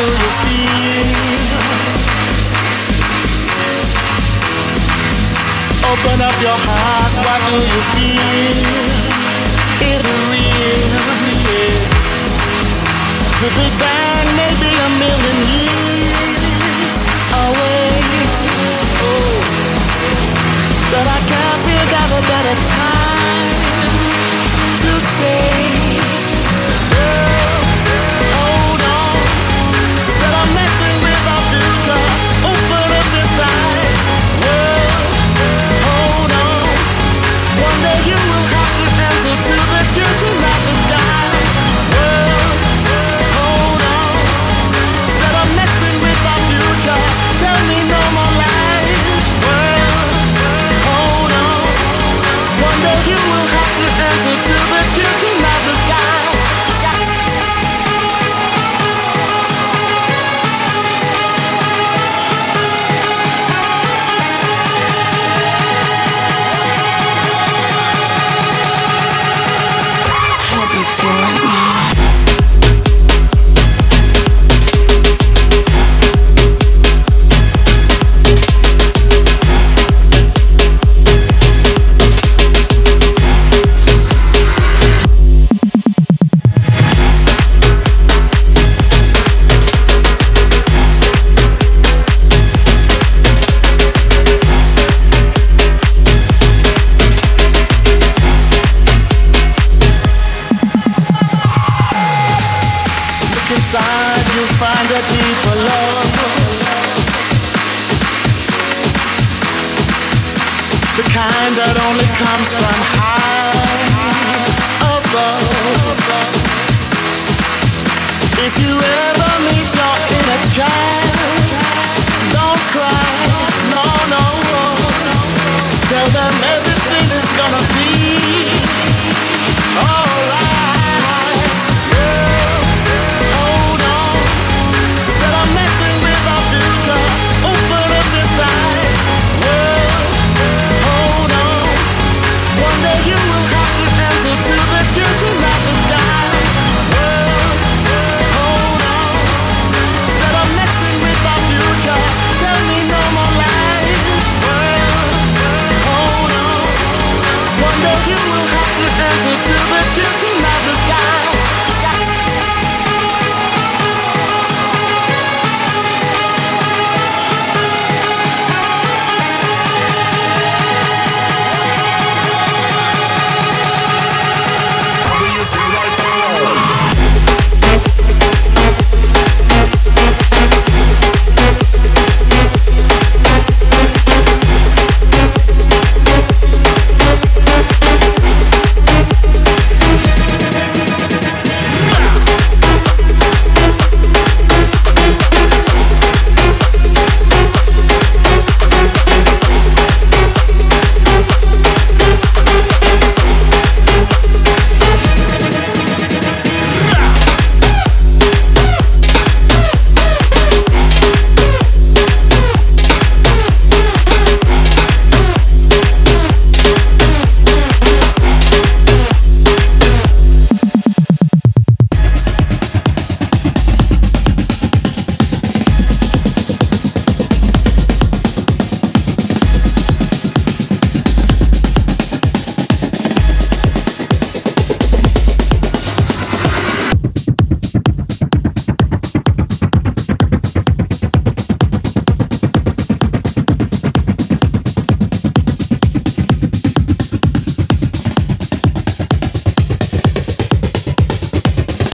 do you feel? Open up your heart, what do you feel? Is it real? Yeah. The Big Bang may be a million years away. Oh. But I can't figure out a better time to say, the kind that only comes from high above. If you ever